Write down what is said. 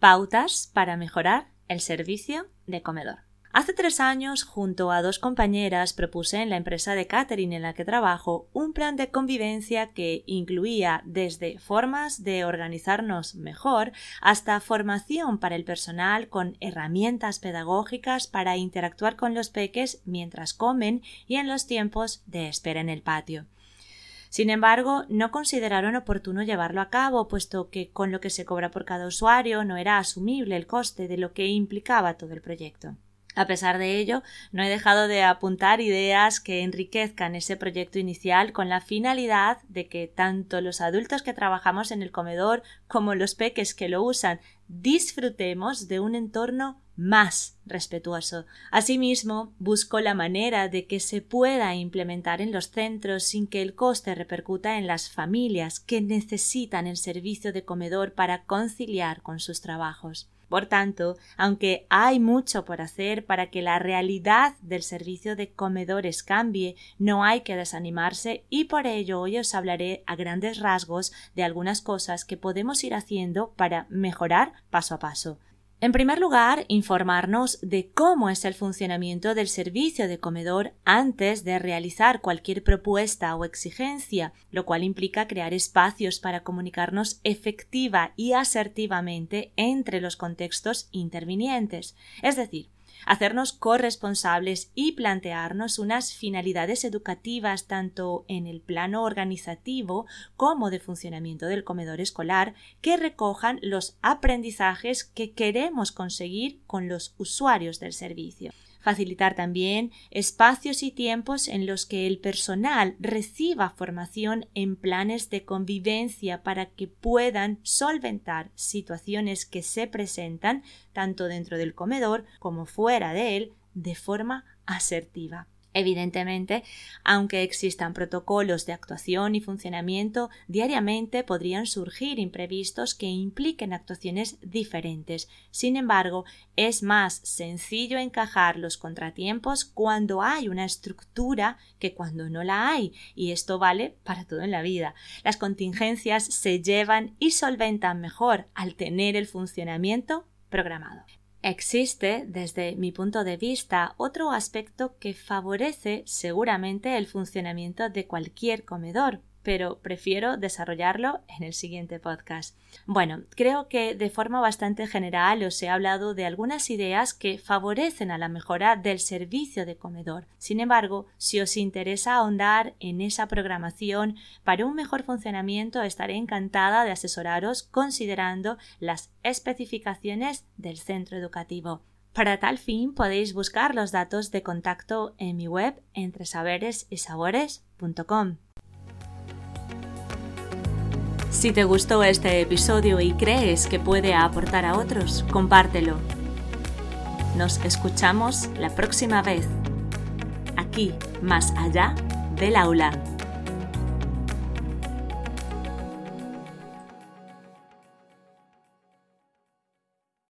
Pautas para mejorar el servicio de comedor. Hace tres años, junto a dos compañeras, propuse en la empresa de catering en la que trabajo un plan de convivencia que incluía desde formas de organizarnos mejor hasta formación para el personal con herramientas pedagógicas para interactuar con los peques mientras comen y en los tiempos de espera en el patio. Sin embargo, no consideraron oportuno llevarlo a cabo, puesto que con lo que se cobra por cada usuario no era asumible el coste de lo que implicaba todo el proyecto. A pesar de ello, no he dejado de apuntar ideas que enriquezcan ese proyecto inicial con la finalidad de que tanto los adultos que trabajamos en el comedor como los peques que lo usan disfrutemos de un entorno más respetuoso. Asimismo, busco la manera de que se pueda implementar en los centros sin que el coste repercuta en las familias que necesitan el servicio de comedor para conciliar con sus trabajos. Por tanto, aunque hay mucho por hacer para que la realidad del servicio de comedores cambie, no hay que desanimarse y por ello hoy os hablaré a grandes rasgos de algunas cosas que podemos ir haciendo para mejorar paso a paso. En primer lugar, informarnos de cómo es el funcionamiento del servicio de comedor antes de realizar cualquier propuesta o exigencia, lo cual implica crear espacios para comunicarnos efectiva y asertivamente entre los contextos intervinientes. Es decir, hacernos corresponsables y plantearnos unas finalidades educativas tanto en el plano organizativo como de funcionamiento del comedor escolar que recojan los aprendizajes que queremos conseguir con los usuarios del servicio facilitar también espacios y tiempos en los que el personal reciba formación en planes de convivencia para que puedan solventar situaciones que se presentan tanto dentro del comedor como fuera de él de forma asertiva. Evidentemente, aunque existan protocolos de actuación y funcionamiento, diariamente podrían surgir imprevistos que impliquen actuaciones diferentes. Sin embargo, es más sencillo encajar los contratiempos cuando hay una estructura que cuando no la hay, y esto vale para todo en la vida. Las contingencias se llevan y solventan mejor al tener el funcionamiento programado. Existe, desde mi punto de vista, otro aspecto que favorece seguramente el funcionamiento de cualquier comedor, pero prefiero desarrollarlo en el siguiente podcast. Bueno, creo que de forma bastante general os he hablado de algunas ideas que favorecen a la mejora del servicio de comedor. Sin embargo, si os interesa ahondar en esa programación para un mejor funcionamiento, estaré encantada de asesoraros considerando las especificaciones del centro educativo. Para tal fin podéis buscar los datos de contacto en mi web entresaberesysabores.com. Si te gustó este episodio y crees que puede aportar a otros, compártelo. Nos escuchamos la próxima vez, aquí, más allá del aula.